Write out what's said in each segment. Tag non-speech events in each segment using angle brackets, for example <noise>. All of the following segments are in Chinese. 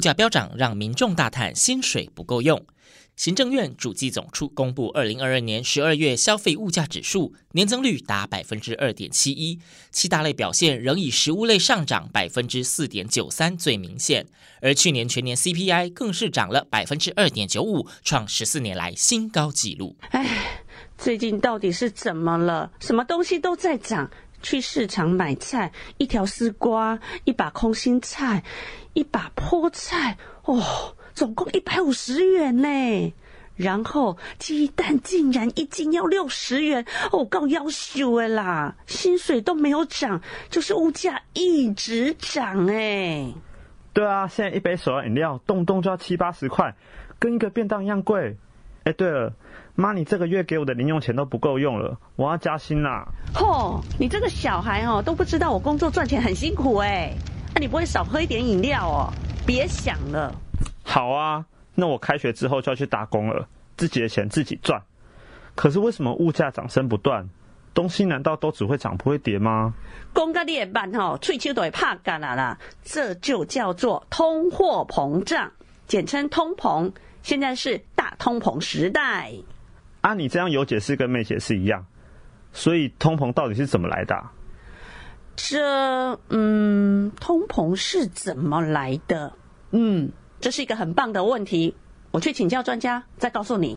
物价飙涨，让民众大叹薪水不够用。行政院主计总处公布二零二二年十二月消费物价指数年增率达百分之二点七一，七大类表现仍以食物类上涨百分之四点九三最明显，而去年全年 CPI 更是涨了百分之二点九五，创十四年来新高纪录。唉，最近到底是怎么了？什么东西都在涨。去市场买菜，一条丝瓜，一把空心菜，一把菠菜，哦，总共一百五十元呢。然后鸡蛋竟然一斤要六十元，哦，够要求的啦！薪水都没有涨，就是物价一直涨哎。对啊，现在一杯手摇饮料动不动就要七八十块，跟一个便当一样贵。哎，对了。妈，你这个月给我的零用钱都不够用了，我要加薪啦！吼，你这个小孩哦，都不知道我工作赚钱很辛苦哎，那你不会少喝一点饮料哦？别想了。好啊，那我开学之后就要去打工了，自己的钱自己赚。可是为什么物价涨声不断？东西难道都只会涨不会跌吗？公家的办吼，翠秋都会怕干啦啦，这就叫做通货膨胀，简称通膨。现在是大通膨时代。啊，你这样有解释跟没解释一样，所以通膨到底是怎么来的？这，嗯，通膨是怎么来的？嗯，这是一个很棒的问题，我去请教专家，再告诉你。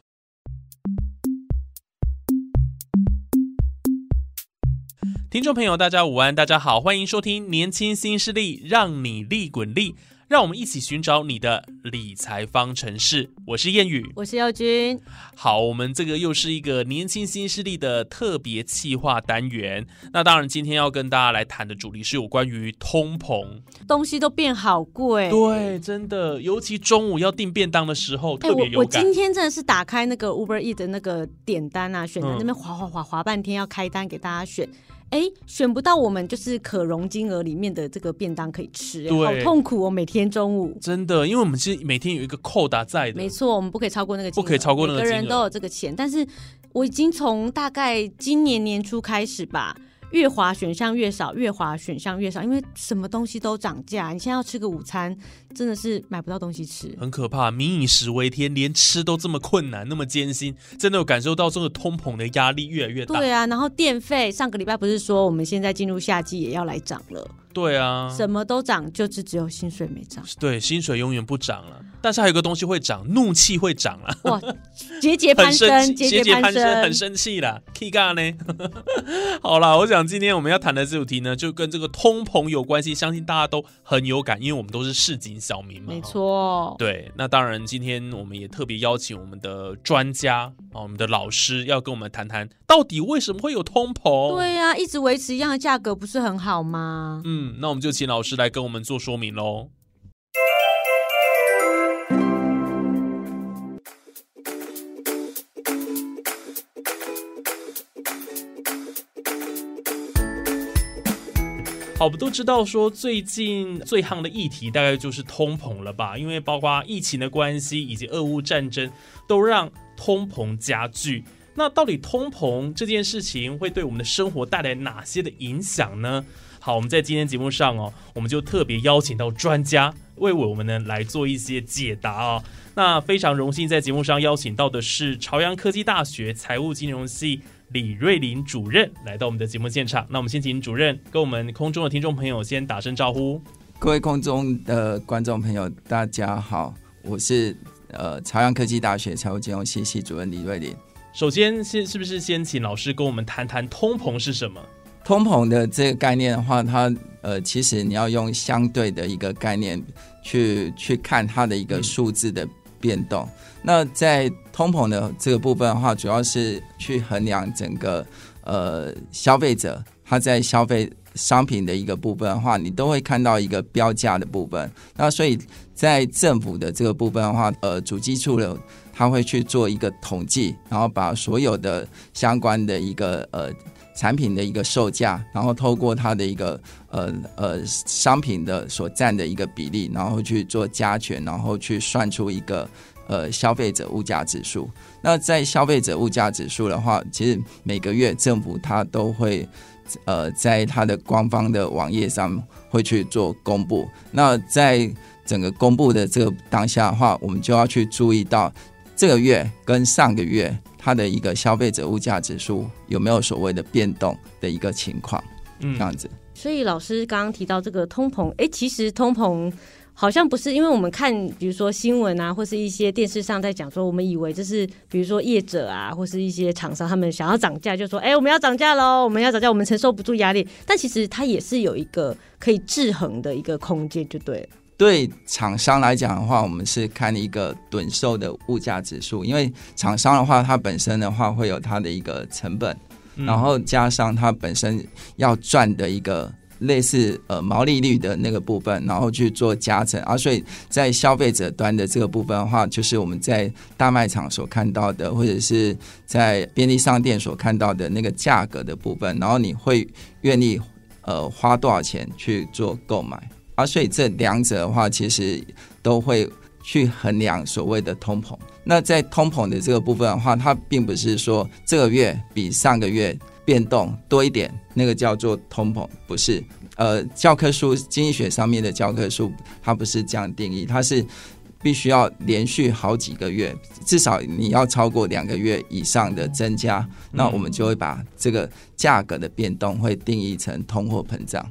听众朋友，大家午安，大家好，欢迎收听《年轻新势力》，让你利滚利。让我们一起寻找你的理财方程式。我是谚语，我是耀君。好，我们这个又是一个年轻新势力的特别企划单元。那当然，今天要跟大家来谈的主题是有关于通膨，东西都变好贵。对，真的，尤其中午要订便当的时候，特别有感。我今天真的是打开那个 Uber E 的那个点单啊，选择那边划划划划半天，要开单给大家选。哎，选不到我们就是可容金额里面的这个便当可以吃，好痛苦哦！每天中午真的，因为我们是每天有一个扣打在的，没错，我们不可以超过那个，不可以超过那个，每个人都有这个钱。但是我已经从大概今年年初开始吧。越滑选项越少，越滑选项越少，因为什么东西都涨价。你现在要吃个午餐，真的是买不到东西吃，很可怕。民以食为天，连吃都这么困难，那么艰辛，真的有感受到这个通膨的压力越来越大。对啊，然后电费上个礼拜不是说我们现在进入夏季也要来涨了？对啊，什么都涨，就是只有薪水没涨。对，薪水永远不涨了。但是还有个东西会涨，怒气会涨了。哇，节节攀升，节节攀升，很生气啦。k i g a 呢？<laughs> 好啦，我想今天我们要谈的这主题呢，就跟这个通膨有关系，相信大家都很有感，因为我们都是市井小民嘛。没错。对，那当然，今天我们也特别邀请我们的专家啊，我们的老师要跟我们谈谈，到底为什么会有通膨？对呀，一直维持一样的价格不是很好吗？嗯。那我们就请老师来跟我们做说明喽。好，我们都知道说最近最夯的议题大概就是通膨了吧？因为包括疫情的关系以及俄乌战争，都让通膨加剧。那到底通膨这件事情会对我们的生活带来哪些的影响呢？好，我们在今天节目上哦，我们就特别邀请到专家为我们呢来做一些解答啊。那非常荣幸在节目上邀请到的是朝阳科技大学财务金融系李瑞林主任来到我们的节目现场。那我们先请主任跟我们空中的听众朋友先打声招呼。各位空中的观众朋友，大家好，我是呃朝阳科技大学财务金融系系主任李瑞林。首先，先是不是先请老师跟我们谈谈通膨是什么？通膨的这个概念的话，它呃，其实你要用相对的一个概念去去看它的一个数字的变动。那在通膨的这个部分的话，主要是去衡量整个呃消费者他在消费商品的一个部分的话，你都会看到一个标价的部分。那所以在政府的这个部分的话，呃，主机处的他会去做一个统计，然后把所有的相关的一个呃产品的一个售价，然后透过它的一个呃呃商品的所占的一个比例，然后去做加权，然后去算出一个呃消费者物价指数。那在消费者物价指数的话，其实每个月政府它都会呃在它的官方的网页上会去做公布。那在整个公布的这个当下的话，我们就要去注意到这个月跟上个月它的一个消费者物价指数有没有所谓的变动的一个情况，嗯这样子。所以老师刚刚提到这个通膨，哎，其实通膨好像不是，因为我们看，比如说新闻啊，或是一些电视上在讲说，我们以为这是比如说业者啊，或是一些厂商他们想要涨价，就说，哎，我们要涨价喽，我们要涨价，我们承受不住压力。但其实它也是有一个可以制衡的一个空间，就对了。对厂商来讲的话，我们是看一个趸售的物价指数，因为厂商的话，它本身的话会有它的一个成本，嗯。然后加上它本身要赚的一个类似呃毛利率的那个部分，然后去做加成。啊，所以在消费者端的这个部分的话，就是我们在大卖场所看到的，或者是在便利商店所看到的那个价格的部分，然后你会愿意呃花多少钱去做购买啊，所以这两者的话，其实都会去衡量所谓的通膨。那在通膨的这个部分的话，它并不是说这个月比上个月变动多一点，那个叫做通膨，不是。呃，教科书经济学上面的教科书，它不是这样定义，它是必须要连续好几个月，至少你要超过两个月以上的增加，那我们就会把这个价格的变动会定义成通货膨胀。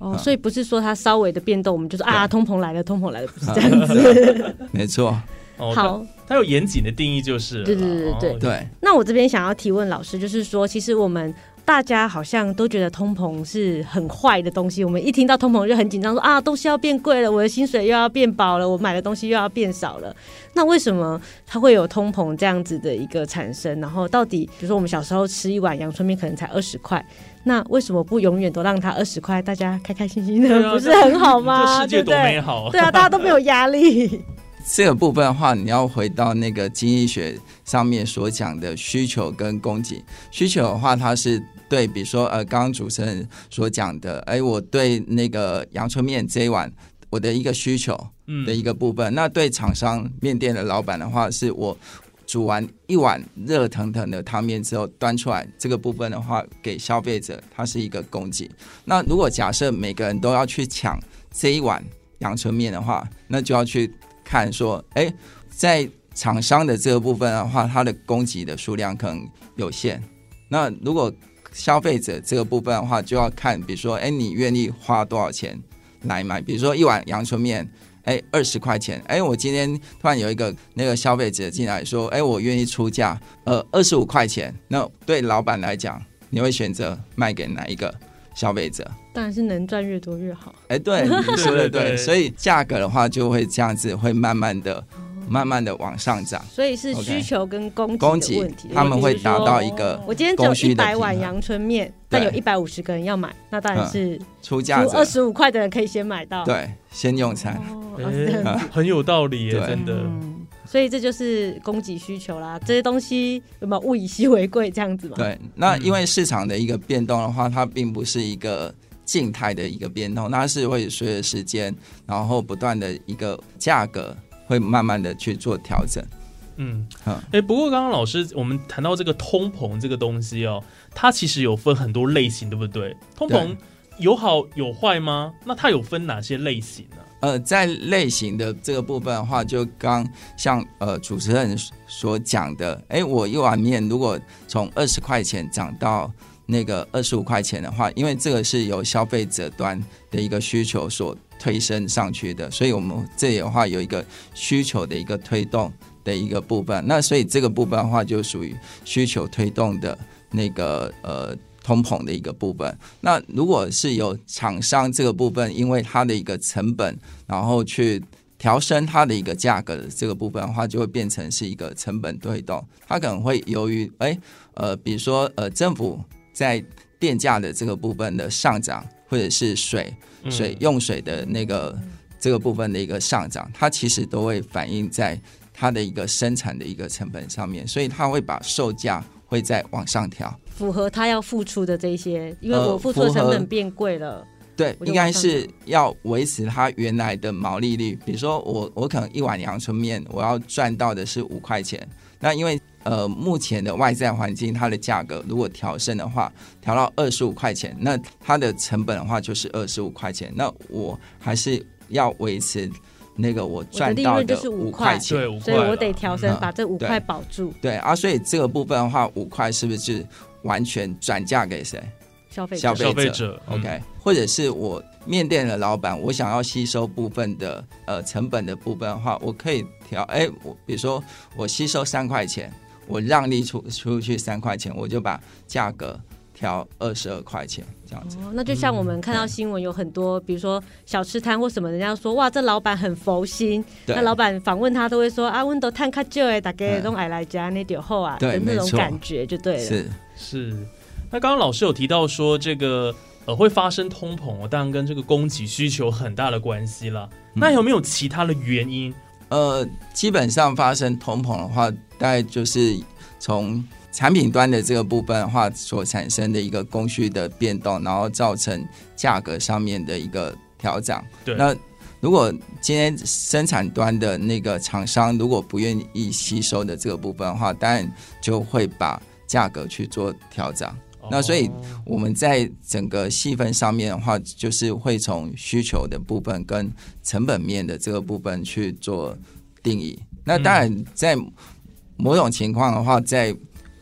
哦，嗯所以不是说它稍微的变动，我们就说啊，通膨来了，通膨来了，不是这样子。<laughs> 没错，哦，好，它有严谨的定义就是，对对对对对。哦。对。那我这边想要提问老师，就是说，其实我们大家好像都觉得通膨是很坏的东西，我们一听到通膨就很紧张，说啊，东西要变贵了，我的薪水又要变薄了，我买的东西又要变少了。那为什么它会有通膨这样子的一个产生？然后到底，比如说我们小时候吃一碗阳春面可能才二十块，那为什么不永远都让它二十块，大家开开心心的，啊不是很好吗？这世界多美好啊！对啊，大家都没有压力。这个部分的话，你要回到那个经济学上面所讲的需求跟供给。需求的话，它是对，比如说呃，刚刚主持人所讲的，哎，我对那个阳春面这一碗我的一个需求嗯的一个部分。那对厂商面店的老板的话，是我煮完一碗热腾腾的汤面之后端出来，这个部分的话给消费者，它是一个供给。那如果假设每个人都要去抢这一碗阳春面的话，那就要去看说，哎，在厂商的这个部分的话，它的供给的数量可能有限。那如果消费者这个部分的话，就要看，比如说，哎，你愿意花多少钱来买？比如说一碗阳春面，哎，二十块钱，哎，我今天突然有一个那个消费者进来说，哎，我愿意出价，呃，二十五块钱。那对老板来讲，你会选择卖给哪一个消费者？当然是能赚越多越好。哎，对，<laughs> 你说的对对对，所以价格的话就会这样子，会慢慢的、慢慢的往上涨。所以是需求跟供供给给的问题。他们会达到一个。个我今天只有一百碗阳春面，但有对一百五十个人要买，那当然是出出价者二十五块的人可以先买到。对，先用餐。哦。很有道理耶，对真的。嗯，所以这就是供给需求啦，这些东西有没有物以稀为贵这样子嘛？对，那因为市场的一个变动的话，它并不是一个静态的一个变动，它是会随着时间，然后不断的一个价格会慢慢的去做调整。嗯，好哎、不过刚刚老师我们谈到这个通膨这个东西哦，它其实有分很多类型，对不对？通膨有好有坏吗？那它有分哪些类型呢、呃，在类型的这个部分的话，就刚像呃主持人所讲的，哎，我一碗面如果从二十块钱涨到那个二十五块钱的话，因为这个是由消费者端的一个需求所推升上去的，所以我们这里的话有一个需求的一个推动的一个部分。那所以这个部分的话，就属于需求推动的那个呃。通膨的一个部分。那如果是有厂商这个部分，因为它的一个成本，然后去调升它的一个价格的这个部分的话，就会变成是一个成本推动。它可能会由于哎呃，比如说呃政府在电价的这个部分的上涨，或者是水水用水的那个这个部分的一个上涨，它其实都会反映在它的一个生产的一个成本上面，所以它会把售价会再往上调。符合他要付出的这些，因为呃我付出的成本变贵了。对，应该是要维持它原来的毛利率。比如说我我可能一碗阳春面，我要赚到的是五块钱，那因为呃目前的外在环境，它的价格如果调升的话，调到二十五块钱，那它的成本的话就是二十五块钱，那我还是要维持那个我赚到利润就是五五块钱。所以我得调升，嗯。把这五块保住。对啊，所以这个部分的话，五块是不是完全转嫁给谁？消费者。消费消费者嗯。OK，、或者是我面店的老板，我想要吸收部分的呃成本的部分的话，我可以调，哎，我比如说我吸收三块钱，我让利出出去三块钱，我就把价格调二十二块钱这样子。哦，那就像我们看到新闻有很多，比如说小吃摊或什么，人家说哇，这老板很佛心。对那老板访问他都会说啊，温都探卡旧哎，大概嗯都爱来家那点后啊的那种感觉就对了。是，是。那刚刚老师有提到说，这个呃会发生通膨哦，当然跟这个供给需求很大的关系了。那有没有其他的原因？呃，基本上发生通膨的话，大概就是从产品端的这个部分的话所产生的一个供需的变动，然后造成价格上面的一个调整。对那如果今天生产端的那个厂商如果不愿意吸收的这个部分的话，当然就会把价格去做调整。那所以我们在整个细分上面的话，就是会从需求的部分跟成本面的这个部分去做定义。那当然，在某种情况的话，在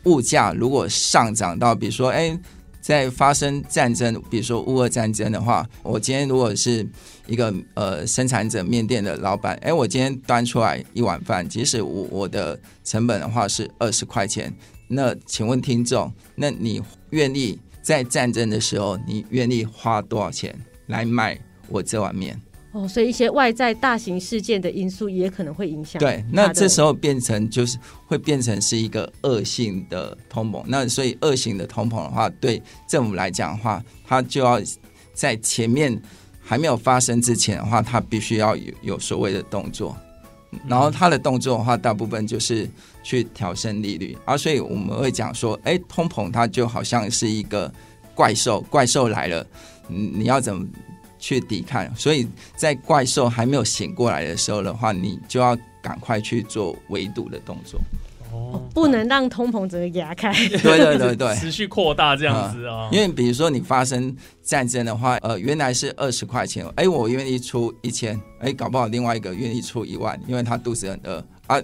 物价如果上涨到，比如说，哎，在发生战争，比如说乌俄战争的话，我今天如果是一个呃生产者面店的老板，哎，我今天端出来一碗饭，即使我我的成本的话是二十块钱，那请问听众，那你愿意在战争的时候，你愿意花多少钱来买我这碗面？哦，所以一些外在大型事件的因素也可能会影响。对，那这时候候变成就是会变成是一个恶性的通膨。那所以恶性的通膨的话，对政府来讲的话，它就要在前面还没有发生之前的话，它必须要有有所谓的动作。然后它的动作的话，大部分就是去调升利率啊，所以我们会讲说，哎，通膨它就好像是一个怪兽，怪兽来了，你你要怎么去抵抗？所以在怪兽还没有醒过来的时候的话，你就要赶快去做围堵的动作。哦，不能让通膨整个压开。对对对对，<laughs> 持续扩大这样子啊，因为比如说你发生战争的话，呃，原来是二十块钱，哎，我愿意出一千，哎，搞不好另外一个愿意出一万，因为他肚子很饿啊，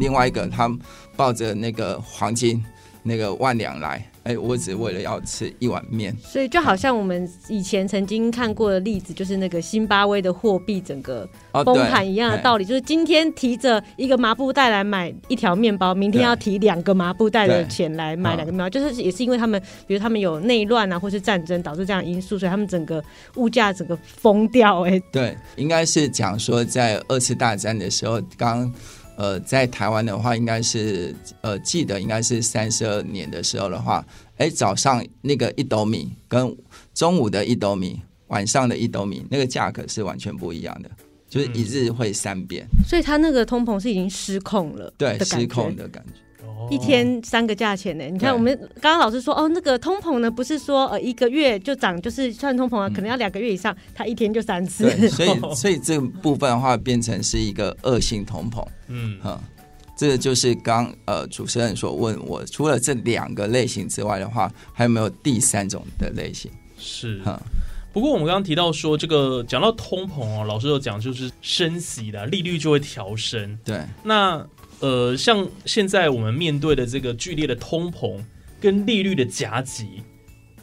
另外一个他抱着那个黄金那个万两来，哎，我只为了要吃一碗面。所以就好像我们以前曾经看过的例子，就是那个津巴威的货币整个哦，崩盘一样的道理，就是今天提着一个麻布袋来买一条面包，明天要提两个麻布袋的钱来买嗯两个面包，就是也是因为他们，比如他们有内乱啊，或是战争导致这样的因素，所以他们整个物价整个疯掉、哎，对，应该是讲说在二次大战的时候，刚呃在台湾的话，应该是呃记得应该是三十二年的时候的话，哎早上那个一斗米跟中午的一斗米，晚上的一斗米，那个价格是完全不一样的，就是一日会三变，所以它那个通膨是已经失控了，对，失控的感觉。哦一天三个价钱呢？你看，我们刚刚老师说，哦，那个通膨呢，不是说呃一个月就涨，就是算通膨啊，可能要两个月以上，它一天就三次。所以 <laughs> 所以这部分的话，变成是一个恶性通膨。嗯，嗯，这个就是刚呃主持人所问我，除了这两个类型之外的话，还有没有第三种的类型？是。哈，不过我们刚刚提到说，这个讲到通膨哦，老师有讲就是升息的利率就会调升。对，那呃，像现在我们面对的这个剧烈的通膨跟利率的夹击，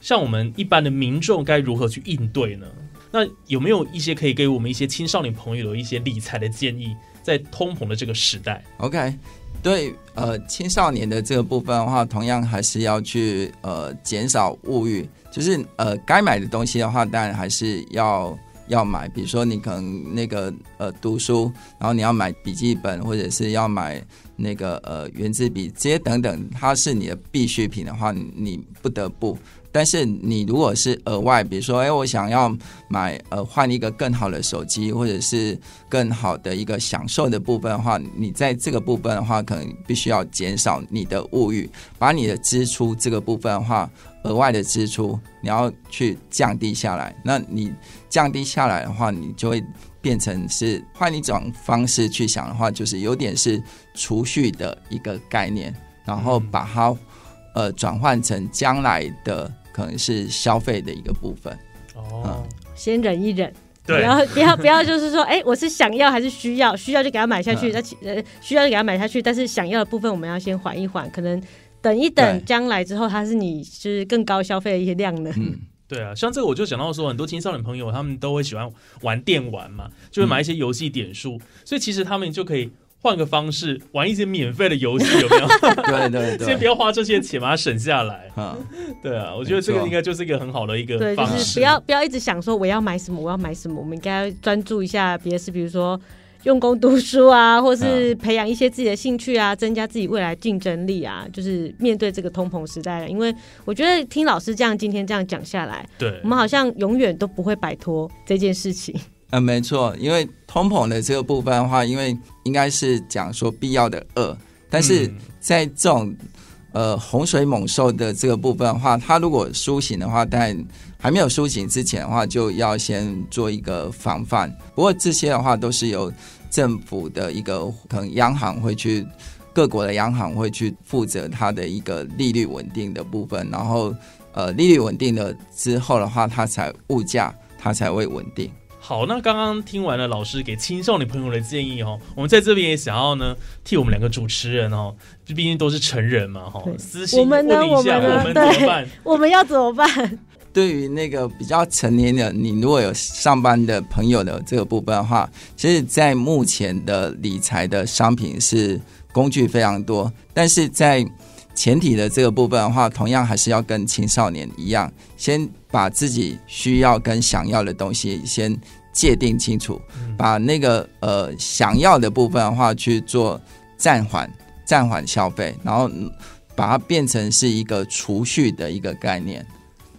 像我们一般的民众该如何去应对呢？那有没有一些可以给我们一些青少年朋友的一些理财的建议？在通膨的这个时代。OK，对，呃，青少年的这个部分的话，同样还是要去呃减少物欲，就是呃该买的东西的话，当然还是要要买，比如说你可能那个呃读书，然后你要买笔记本，或者是要买那个呃圆珠笔这些等等，它是你的必需品的话，你你不得不。但是你如果是额外，比如说，哎，我想要买呃换一个更好的手机，或者是更好的一个享受的部分的话，你在这个部分的话，可能必须要减少你的物欲，把你的支出这个部分的话，额外的支出你要去降低下来。那你降低下来的话，你就会变成是换一种方式去想的话，就是有点是储蓄的一个概念，然后把它呃转换成将来的可能是消费的一个部分。哦，先忍一忍，不对，要不要不要，就是说，哎、我是想要还是需要？需要就给他买下去，嗯那其呃需要就给他买下去，但是想要的部分我们要先缓一缓，可能等一等，对将来之后它是你就是更高消费的一些量呢。嗯，对啊，像这个我就想到说，很多青少年朋友他们都会喜欢玩电玩嘛，就会买一些游戏点数，所以其实他们就可以换个方式玩一些免费的游戏，<laughs> 有没有？对对对，先不要花这些钱，把它省下来。啊，对啊，我觉得这个应该就是一个很好的一个对，就方式。是不要不要一直想说我要买什么，我要买什么，我们应该专注一下别的事，比如说用功读书啊，或是培养一些自己的兴趣啊，增加自己未来竞争力啊，就是面对这个通膨时代了。因为我觉得听老师这样今天这样讲下来，对我们好像永远都不会摆脱这件事情。嗯，没错，因为通膨的这个部分的话，因为应该是讲说必要的恶，但是嗯在这种呃洪水猛兽的这个部分的话，它如果苏醒的话，但还没有苏醒之前的话，就要先做一个防范。不过这些的话都是由政府的一个可能央行会去。各国的央行会去负责它的一个利率稳定的部分，然后呃利率稳定了之后的话，它才物价它才会稳定。好，那刚刚听完了老师给青少年朋友的建议哦，我们在这边也想要呢，替我们两个主持人哦，毕竟都是成人嘛哈，对私信我们呢问一下，我们呢我们怎么对办？<laughs> 我们要怎么办？对于那个比较成年的，你如果有上班的朋友的这个部分的话，其实，在目前的理财的商品是工具非常多，但是在前提的这个部分的话，同样还是要跟青少年一样，先把自己需要跟想要的东西先界定清楚，把那个呃想要的部分的话去做暂缓、暂缓消费，然后嗯把它变成是一个储蓄的一个概念。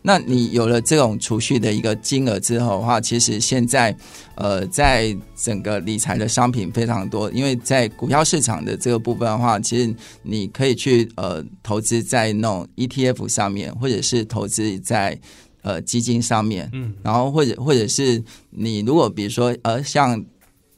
那你有了这种储蓄的一个金额之后的话，其实现在呃，在整个理财的商品非常多，因为在股票市场的这个部分的话，其实你可以去呃投资在那种 ETF 上面，或者是投资在呃基金上面，嗯，然后或者或者是你如果比如说呃像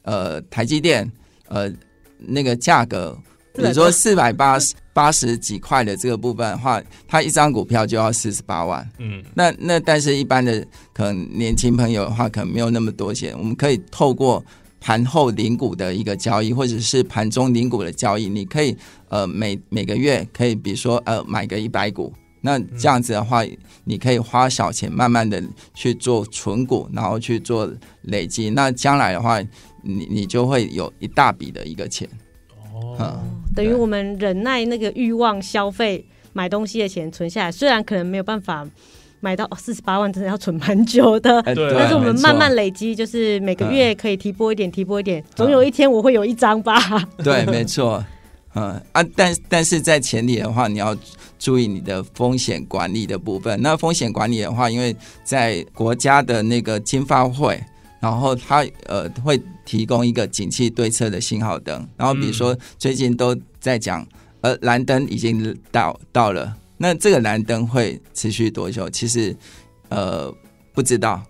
呃台积电呃那个价格，比如说四百八十八十几块的这个部分的话，它一张股票就要四十八万。嗯，那那但是一般的可能年轻朋友的话，可能没有那么多钱，我们可以透过盘后领股的一个交易，或者是盘中领股的交易，你可以呃每每个月可以比如说呃买个一百股。那这样子的话，你可以花小钱，慢慢的去做存股，然后去做累积。那将来的话，你你就会有一大笔的一个钱。哦，嗯，等于我们忍耐那个欲望消费买东西的钱存下来，虽然可能没有办法买到四十八万，真的要存蛮 <laughs> 久的。哎对但是我们慢慢累积，就是每个月可以提拨一点，提拨一点，总有一天我会有一张吧。<laughs> 对，没错，嗯啊，但但是在前提的话，你要注意你的风险管理的部分。那风险管理的话，因为在国家的那个金发会，然后它呃会提供一个景气对策的信号灯，然后比如说最近都在讲，呃，蓝灯已经到到了，那这个蓝灯会持续多久？其实呃不知道。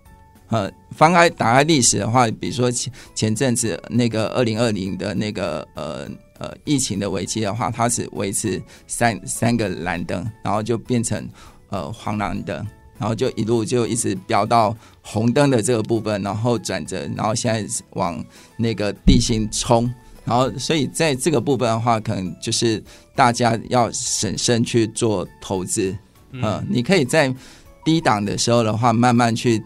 呃，翻开打开历史的话，比如说前前阵子那个二零二零的那个呃呃疫情的危机的话，它是维持三三个蓝灯，然后就变成呃黄蓝灯，然后就一路就一直飙到红灯的这个部分，然后转折，然后现在往那个地心冲，然后所以在这个部分的话，可能就是大家要审慎去做投资，嗯、你可以在低档的时候的话，慢慢去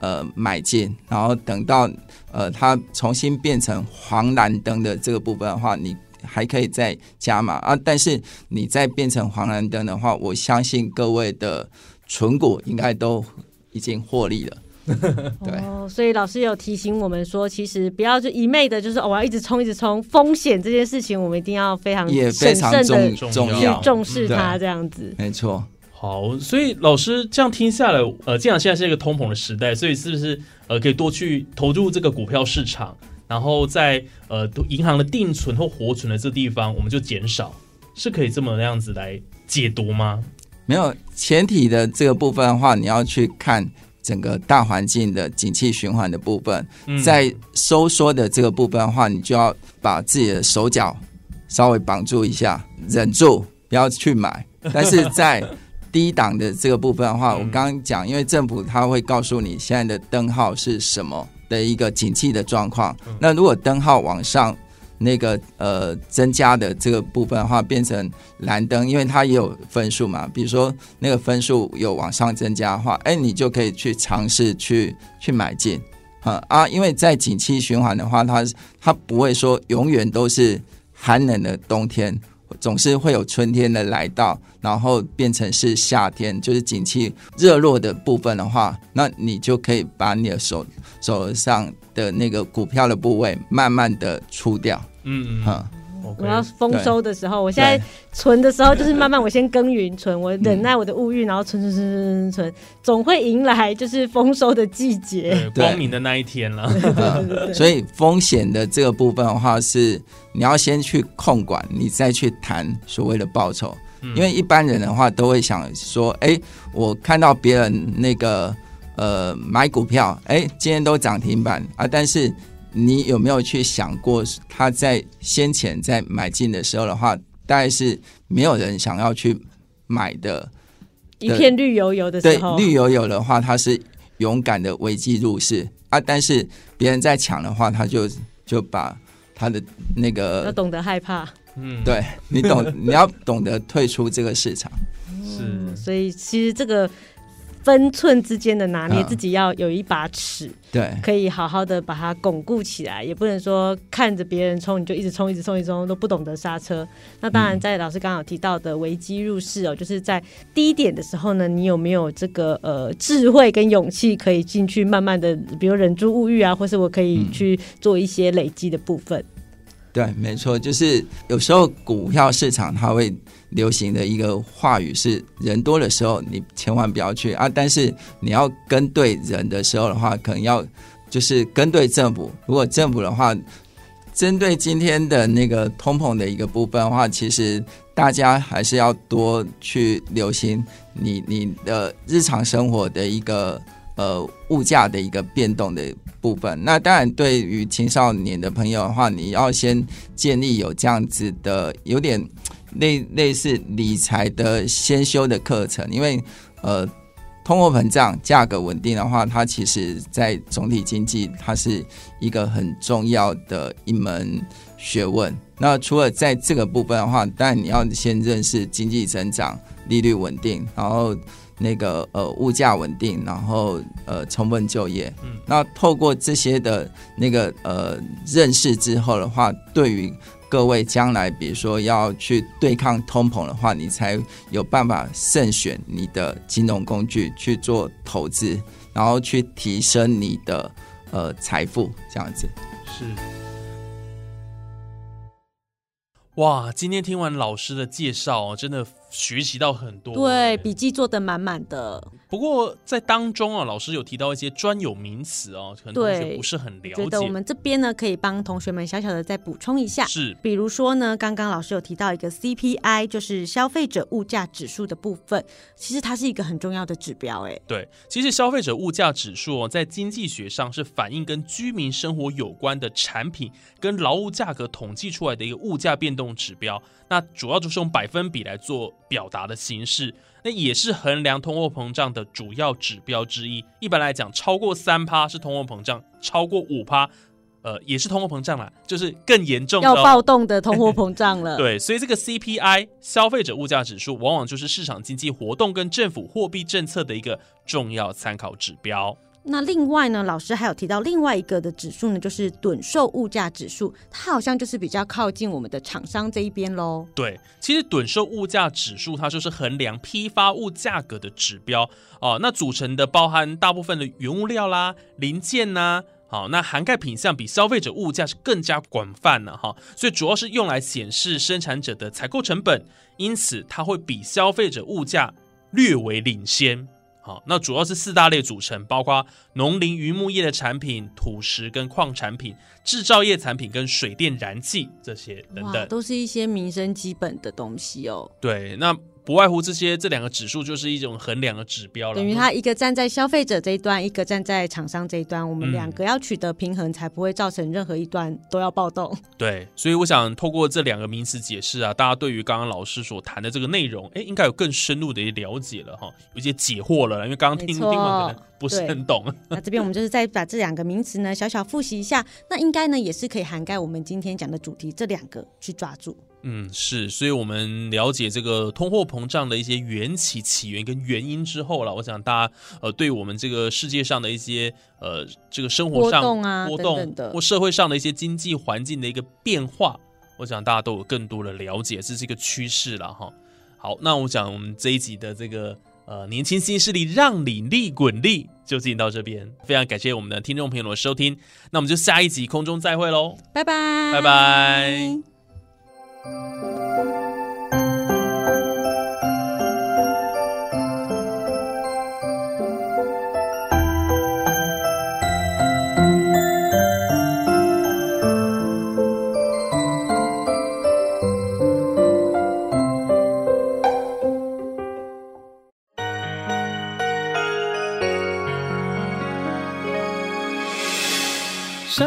呃买进，然后等到呃它重新变成黄蓝灯的这个部分的话，你还可以再加码啊。但是你再变成黄蓝灯的话，我相信各位的存股应该都已经获利了。<laughs> 对哦，所以老师有提醒我们说，其实不要就一昧的，就是、哦、我要一直冲一直冲，风险这件事情，我们一定要非常也非常重重去重要，重视它，这样子。没错。好，所以老师这样听下来，呃，既然现在是一个通膨的时代，所以是不是呃可以多去投入这个股票市场，然后在呃银行的定存或活存的这地方，我们就减少，是可以这么样子来解读吗？没有前提的这个部分的话，你要去看整个大环境的景气循环的部分，嗯在收缩的这个部分的话，你就要把自己的手脚稍微绑住一下，忍住不要去买。<laughs> 但是在低档的这个部分的话，嗯我刚刚讲，因为政府它会告诉你现在的灯号是什么的一个景气的状况。嗯那如果灯号往上那个呃增加的这个部分的话，变成蓝灯，因为它也有分数嘛，比如说那个分数有往上增加的话，哎，你就可以去尝试去去买进。啊啊，因为在景气循环的话，它它不会说永远都是寒冷的冬天，总是会有春天的来到，然后变成是夏天，就是景气热络的部分的话，那你就可以把你的手手上的那个股票的部位慢慢的出掉，嗯哈、嗯。我要丰收的时候，我现在存的时候，就是慢慢我先耕耘存，我忍耐我的物欲，然后存存存存存存，总会迎来就是丰收的季节。光明的那一天了。<laughs> 嗯所以风险的这个部分的话，是你要先去控管，你再去谈所谓的报酬。嗯。因为一般人的话都会想说，哎，我看到别人那个呃买股票，哎，今天都涨停板啊，但是你有没有去想过，他在先前在买进的时候的话，大概是没有人想要去买的。一片绿油油的对时候，，绿油油的话，他是勇敢的危机入市啊，但是别人在抢的话，他就就把他的那个要，懂得害怕。嗯，对你懂，<laughs> 你要懂得退出这个市场。是所以其实这个分寸之间的拿捏，嗯自己要有一把尺，对，可以好好的把它巩固起来，也不能说看着别人冲你就一直冲、一直冲、一直冲，都不懂得刹车。那当然，嗯在老师刚好提到的危机入市哦，就是在低点的时候呢，你有没有这个呃智慧跟勇气，可以进去慢慢的，比如忍住物欲啊，或是我可以嗯去做一些累积的部分。对，没错，就是有时候股票市场它会流行的一个话语是：人多的时候你千万不要去啊，但是你要跟对人的时候的话，可能要就是跟对政府。如果政府的话，针对今天的那个通膨的一个部分的话，其实大家还是要多去留心你你的日常生活的一个呃物价的一个变动的部分。那当然，对于青少年的朋友的话，你要先建立有这样子的有点类类似理财的先修的课程，因为呃。通货膨胀、价格稳定的话，它其实在总体经济，它是一个很重要的一门学问。那除了在这个部分的话，当然你要先认识经济增长、利率稳定，然后那个呃物价稳定，然后呃充分就业。嗯那透过这些的那个呃认识之后的话，对于各位将来比如说要去对抗通膨的话，你才有办法慎选你的金融工具去做投资，然后去提升你的呃财富，这样子。是。哇，今天听完老师的介绍哦，真的学习到很多。对，笔记做的满满的。不过在当中啊，老师有提到一些专有名词哦，可能同学不是很了觉得我。们这边呢，可以帮同学们小小的再补充一下。是，比如说呢，刚刚老师有提到一个 CPI，就是消费者物价指数的部分，其实它是一个很重要的指标。哎，对，其实消费者物价指数哦，在经济学上是反映跟居民生活有关的产品跟劳务价格统计出来的一个物价变动指标。那主要就是用百分比来做表达的形式，那也是衡量通货膨胀的主要指标之一。一般来讲，超过三趴是通货膨胀，超过五趴，呃，也是通货膨胀啦，就是更严重要暴动的通货膨胀了。<laughs> 对，所以这个 CPI 消费者物价指数，往往就是市场经济活动跟政府货币政策的一个重要参考指标。那另外呢，老师还有提到另外一个的指数呢，就是趸售物价指数，它好像就是比较靠近我们的厂商这一边喽。对，其实趸售物价指数它就是衡量批发物价格的指标哦。那组成的包含大部分的原物料啦、零件呐、好，那涵盖品项比消费者物价是更加广泛的哈，所以主要是用来显示生产者的采购成本，因此它会比消费者物价略为领先。好，那主要是四大类组成，包括农林渔牧业的产品、土石跟矿产品、制造业产品跟水电燃气这些等，等。都是一些民生基本的东西哦。对，那不外乎这些这两个指数就是一种衡量的指标了。等于它一个站在消费者这一端，一个站在厂商这一端，我们嗯两个要取得平衡，才不会造成任何一端都要暴动。对，所以我想透过这两个名词解释啊，大家对于刚刚老师所谈的这个内容，哎，应该有更深入的一些了解了哈，有一些解惑了，因为刚刚听听完可能不是很懂。那这边我们就是再把这两个名词呢小小复习一下，那应该呢也是可以涵盖我们今天讲的主题这两个去抓住。嗯，是，所以我们了解这个通货膨胀的一些缘起、起源跟原因之后了，我想大家呃，对我们这个世界上的一些呃这个生活上波动啊波动等等的或社会上的一些经济环境的一个变化，我想大家都有更多的了解，这是一个趋势了哈。好，那我想我们这一集的这个呃年轻新势力让你利滚利就进行到这边，非常感谢我们的听众朋友的收听，那我们就下一集空中再会喽。拜拜，拜拜。伤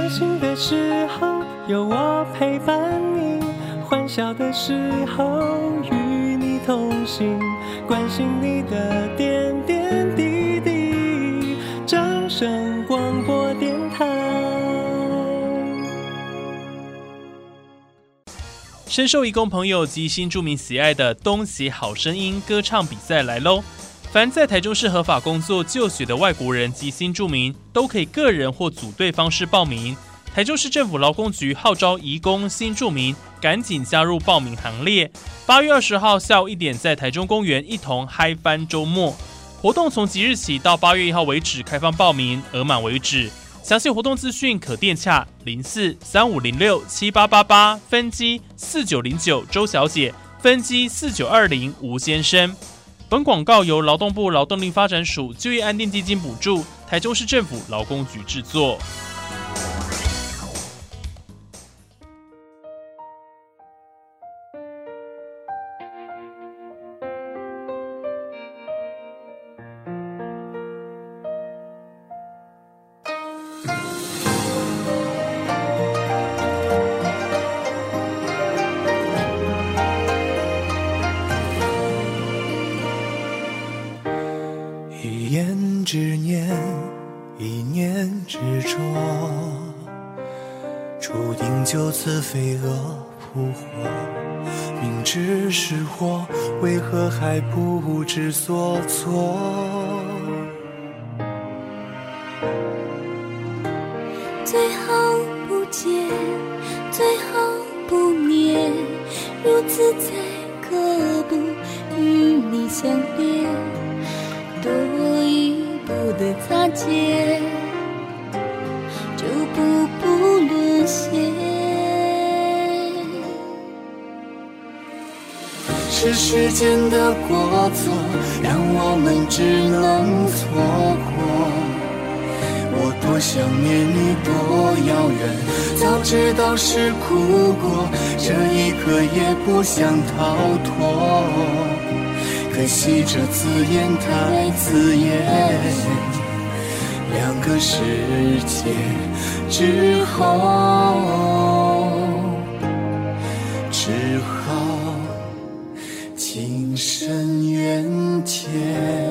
心的时候有我陪伴，欢笑的时候与你同行，关心你的点点滴滴。掌声广播电台。深受义工朋友及新住民喜爱的东协好声音歌唱比赛来喽！凡在台中市合法工作就学的外国人及新住民，都可以个人或组队方式报名。台中市政府劳工局号召移工新住民赶紧加入报名行列。八月二十号下午一点，在台中公园一同嗨翻周末。活动从即日起到八月一号为止开放报名，额满为止。详细活动资讯可电洽零四三五零六七八八八分机四九零九周小姐，分机四九二零吴先生。本广告由劳动部劳动力发展署就业安定基金补助，台中市政府劳工局制作。一言之念，一念执着，注定就此飞蛾扑火。明知是祸，为何还不知所措？是哭过，这一刻也不想逃脱。可惜这字眼太刺眼，两个世界之后，只好情深缘浅。